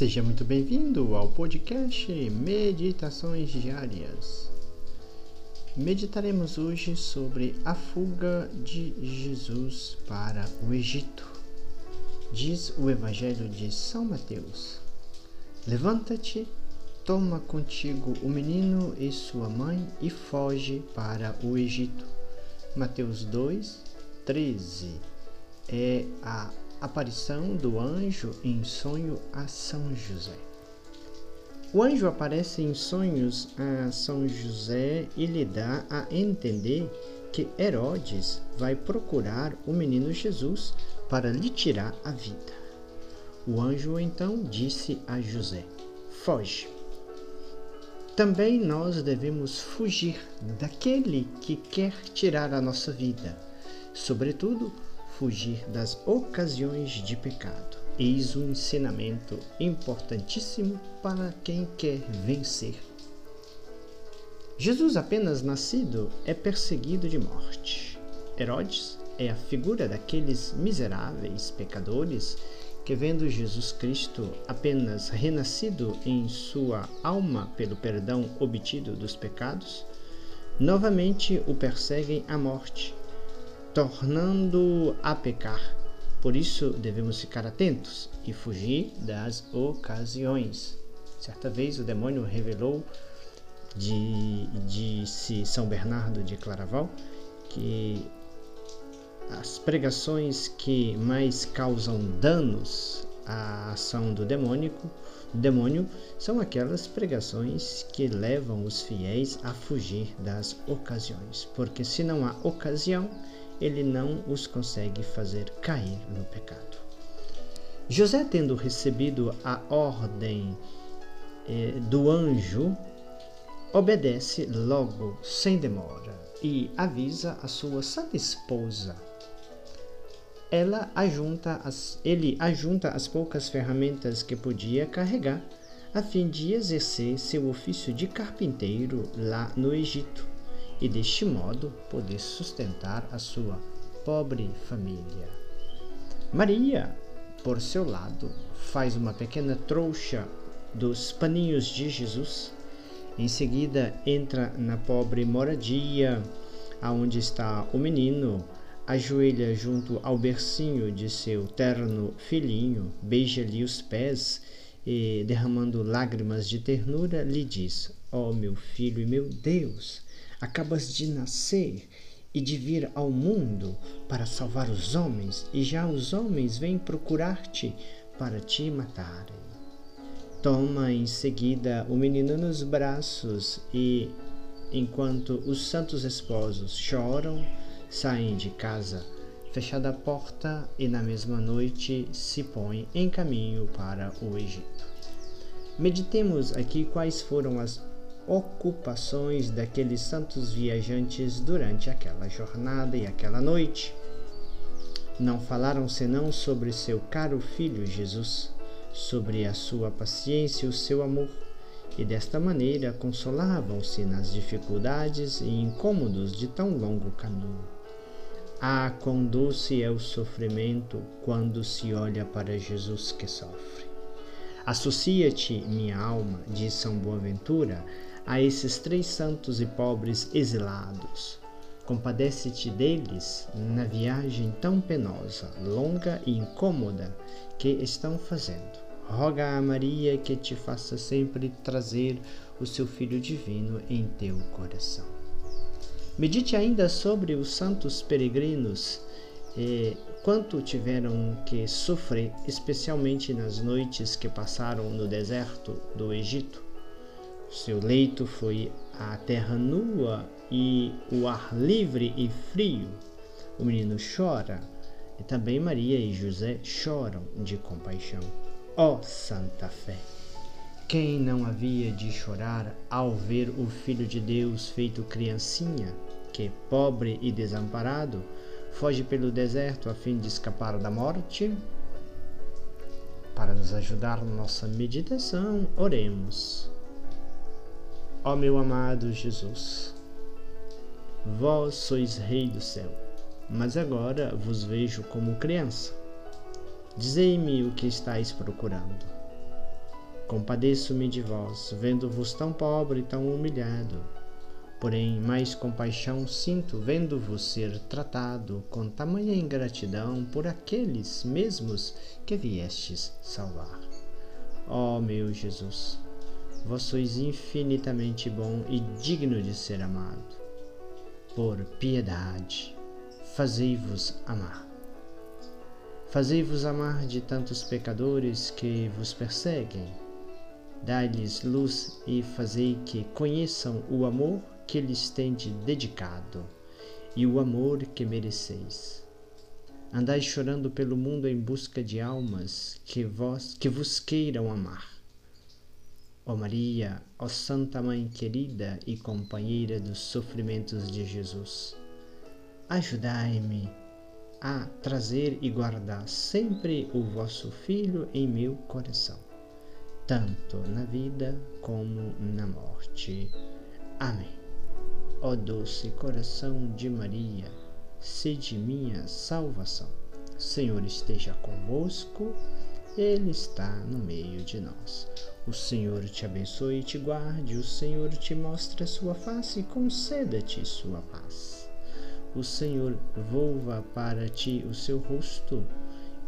Seja muito bem-vindo ao podcast Meditações Diárias. Meditaremos hoje sobre a fuga de Jesus para o Egito. Diz o Evangelho de São Mateus: Levanta-te, toma contigo o menino e sua mãe e foge para o Egito. Mateus 2, 13 é a aparição do anjo em sonho a São José. O anjo aparece em sonhos a São José e lhe dá a entender que Herodes vai procurar o menino Jesus para lhe tirar a vida. O anjo então disse a José: Foge. Também nós devemos fugir daquele que quer tirar a nossa vida, sobretudo fugir das ocasiões de pecado. Eis um ensinamento importantíssimo para quem quer vencer. Jesus, apenas nascido, é perseguido de morte. Herodes é a figura daqueles miseráveis pecadores que, vendo Jesus Cristo apenas renascido em sua alma pelo perdão obtido dos pecados, novamente o perseguem à morte tornando a pecar. Por isso devemos ficar atentos e fugir das ocasiões. Certa vez o demônio revelou, de, disse São Bernardo de Claraval, que as pregações que mais causam danos à ação do demônico, demônio são aquelas pregações que levam os fiéis a fugir das ocasiões, porque se não há ocasião, ele não os consegue fazer cair no pecado. José, tendo recebido a ordem eh, do anjo, obedece logo, sem demora, e avisa a sua santa esposa. Ela ajunta as, ele ajunta as poucas ferramentas que podia carregar a fim de exercer seu ofício de carpinteiro lá no Egito e deste modo poder sustentar a sua pobre família. Maria, por seu lado, faz uma pequena trouxa dos paninhos de Jesus. Em seguida, entra na pobre moradia aonde está o menino, ajoelha junto ao bercinho de seu terno filhinho, beija-lhe os pés e, derramando lágrimas de ternura, lhe diz: Ó oh, meu filho e meu Deus! Acabas de nascer e de vir ao mundo para salvar os homens, e já os homens vêm procurar-te para te matarem. Toma em seguida o menino nos braços e, enquanto os santos esposos choram, saem de casa, fechada a porta, e na mesma noite se põe em caminho para o Egito. Meditemos aqui quais foram as ocupações daqueles santos viajantes durante aquela jornada e aquela noite. Não falaram senão sobre seu caro filho Jesus, sobre a sua paciência e o seu amor, e desta maneira consolavam-se nas dificuldades e incômodos de tão longo caminho. Ah, quão doce é o sofrimento quando se olha para Jesus que sofre. Associa-te, minha alma, diz São Boaventura, a esses três santos e pobres exilados. Compadece-te deles na viagem tão penosa, longa e incômoda que estão fazendo. Roga a Maria que te faça sempre trazer o seu Filho Divino em teu coração. Medite ainda sobre os santos peregrinos e quanto tiveram que sofrer, especialmente nas noites que passaram no deserto do Egito seu leito foi a terra nua e o ar livre e frio. O menino chora e também Maria e José choram de compaixão. Ó oh, Santa Fé! Quem não havia de chorar ao ver o Filho de Deus feito criancinha, que, pobre e desamparado, foge pelo deserto a fim de escapar da morte? Para nos ajudar na nossa meditação, oremos. Ó meu amado Jesus, vós sois Rei do céu, mas agora vos vejo como criança. Dizei-me o que estáis procurando. Compadeço-me de vós, vendo-vos tão pobre e tão humilhado. Porém, mais compaixão sinto vendo-vos ser tratado com tamanha ingratidão por aqueles mesmos que viestes salvar. Ó oh, meu Jesus, vós sois infinitamente bom e digno de ser amado. Por piedade, fazei-vos amar. Fazei-vos amar de tantos pecadores que vos perseguem Dai-lhes luz e fazei que conheçam o amor que lhes tende dedicado e o amor que mereceis. Andai chorando pelo mundo em busca de almas que vós que vos queiram amar. Ó Maria, ó Santa Mãe querida e companheira dos sofrimentos de Jesus, ajudai-me a trazer e guardar sempre o vosso Filho em meu coração tanto na vida como na morte. Amém. Ó doce coração de Maria, sede minha salvação. Senhor esteja convosco, Ele está no meio de nós. O Senhor te abençoe e te guarde, o Senhor te mostre a sua face e conceda-te sua paz. O Senhor volva para ti o seu rosto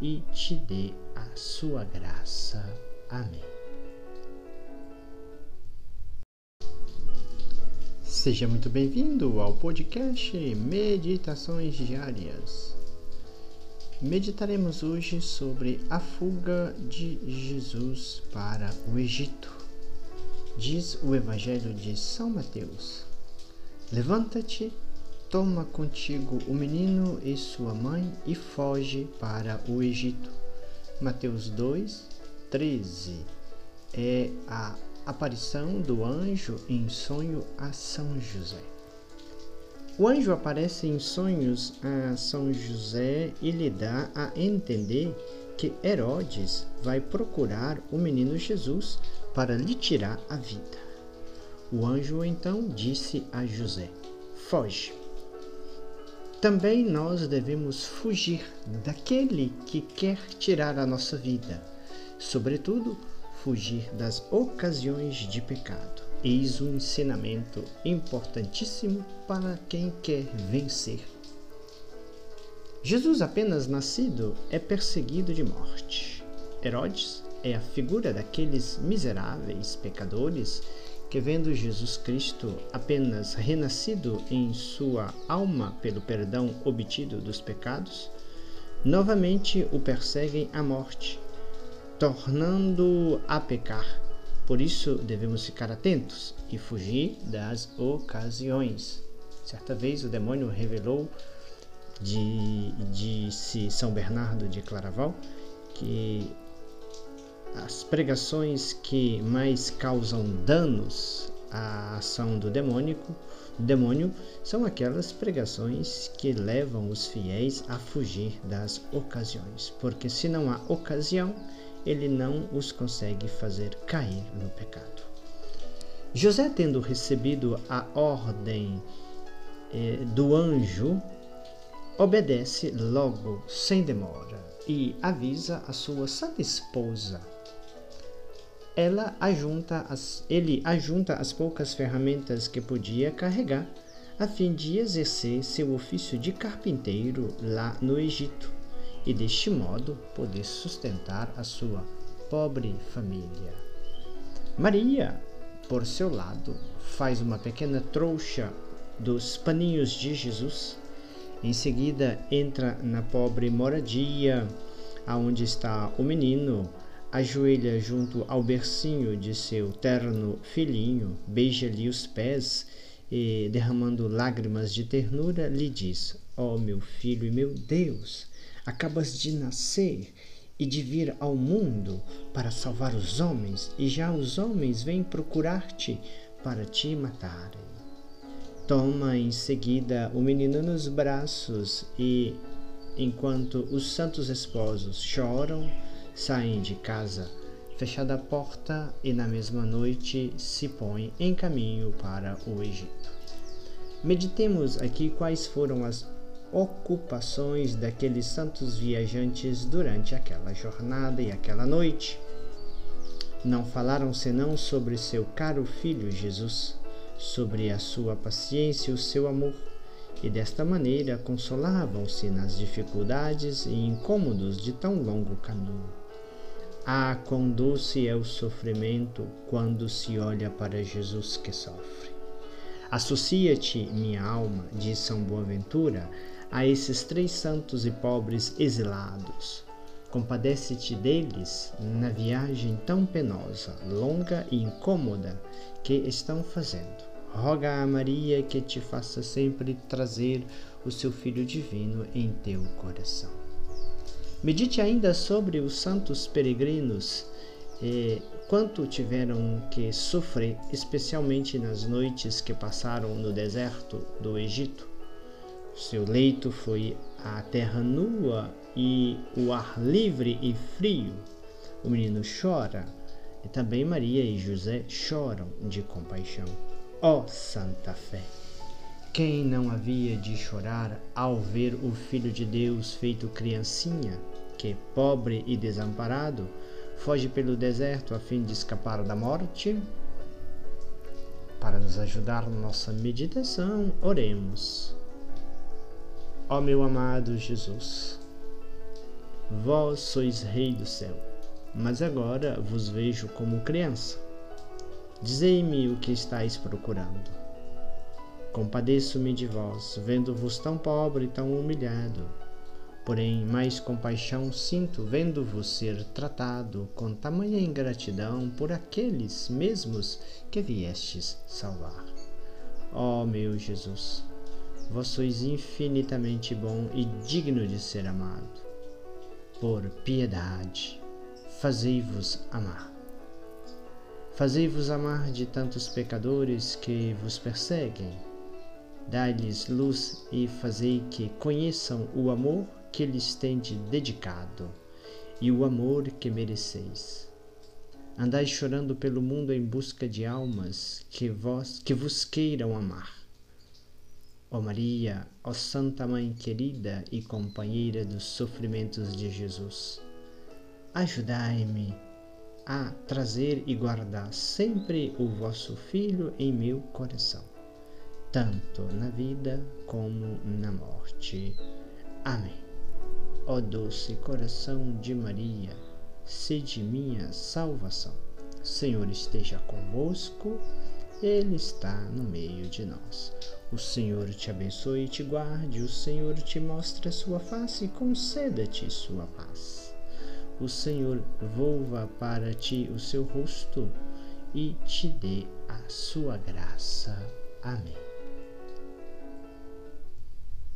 e te dê a sua graça. Amém. Seja muito bem-vindo ao podcast Meditações Diárias. Meditaremos hoje sobre a fuga de Jesus para o Egito. Diz o Evangelho de São Mateus: Levanta-te, toma contigo o menino e sua mãe e foge para o Egito. Mateus 2, 13 é a aparição do anjo em sonho a São José. O anjo aparece em sonhos a São José e lhe dá a entender que Herodes vai procurar o menino Jesus para lhe tirar a vida. O anjo então disse a José: Foge. Também nós devemos fugir daquele que quer tirar a nossa vida, sobretudo fugir das ocasiões de pecado. Eis um ensinamento importantíssimo para quem quer vencer. Jesus, apenas nascido, é perseguido de morte. Herodes é a figura daqueles miseráveis pecadores que, vendo Jesus Cristo apenas renascido em sua alma pelo perdão obtido dos pecados, novamente o perseguem à morte tornando a pecar. Por isso devemos ficar atentos e fugir das ocasiões. Certa vez o demônio revelou, de, disse São Bernardo de Claraval, que as pregações que mais causam danos à ação do demônico, demônio são aquelas pregações que levam os fiéis a fugir das ocasiões, porque se não há ocasião, ele não os consegue fazer cair no pecado. José, tendo recebido a ordem eh, do anjo, obedece logo, sem demora, e avisa a sua santa esposa. Ela ajunta as, ele ajunta as poucas ferramentas que podia carregar a fim de exercer seu ofício de carpinteiro lá no Egito e deste modo poder sustentar a sua pobre família. Maria, por seu lado, faz uma pequena trouxa dos paninhos de Jesus. Em seguida, entra na pobre moradia aonde está o menino, ajoelha junto ao bercinho de seu terno filhinho, beija-lhe os pés e, derramando lágrimas de ternura, lhe diz: Ó oh, meu filho e meu Deus! Acabas de nascer e de vir ao mundo para salvar os homens, e já os homens vêm procurar-te para te matarem. Toma em seguida o menino nos braços e, enquanto os santos esposos choram, saem de casa, fechada a porta, e na mesma noite se põem em caminho para o Egito. Meditemos aqui quais foram as ocupações daqueles santos viajantes durante aquela jornada e aquela noite. Não falaram senão sobre seu caro filho Jesus, sobre a sua paciência e o seu amor, e desta maneira consolavam-se nas dificuldades e incômodos de tão longo caminho. Ah, quão doce é o sofrimento quando se olha para Jesus que sofre. Associa-te, minha alma, diz São Boaventura, a esses três santos e pobres exilados. Compadece-te deles na viagem tão penosa, longa e incômoda que estão fazendo. Roga a Maria que te faça sempre trazer o seu Filho Divino em teu coração. Medite ainda sobre os santos peregrinos e quanto tiveram que sofrer, especialmente nas noites que passaram no deserto do Egito. Seu leito foi a terra nua e o ar livre e frio. O menino chora e também Maria e José choram de compaixão. Ó oh, Santa Fé! Quem não havia de chorar ao ver o Filho de Deus feito criancinha, que, pobre e desamparado, foge pelo deserto a fim de escapar da morte? Para nos ajudar na nossa meditação, oremos. Ó meu amado Jesus, vós sois Rei do céu, mas agora vos vejo como criança. Dizei-me o que estáis procurando. Compadeço-me de vós, vendo-vos tão pobre e tão humilhado Porém, mais compaixão sinto vendo-vos ser tratado com tamanha ingratidão por aqueles mesmos que viestes salvar. Ó oh, meu Jesus, vós sois infinitamente bom e digno de ser amado. Por piedade, fazei-vos amar. Fazei-vos amar de tantos pecadores que vos perseguem. Dai-lhes luz e fazei que conheçam o amor que lhes tende dedicado e o amor que mereceis. Andai chorando pelo mundo em busca de almas que vós que vos queiram amar. Ó Maria, ó Santa Mãe querida e companheira dos sofrimentos de Jesus, ajudai-me a trazer e guardar sempre o vosso Filho em meu coração, tanto na vida como na morte. Amém. Ó doce coração de Maria, sede minha salvação. Senhor esteja convosco, Ele está no meio de nós. O Senhor te abençoe e te guarde, o Senhor te mostre a sua face e conceda-te sua paz. O Senhor volva para ti o seu rosto e te dê a sua graça. Amém.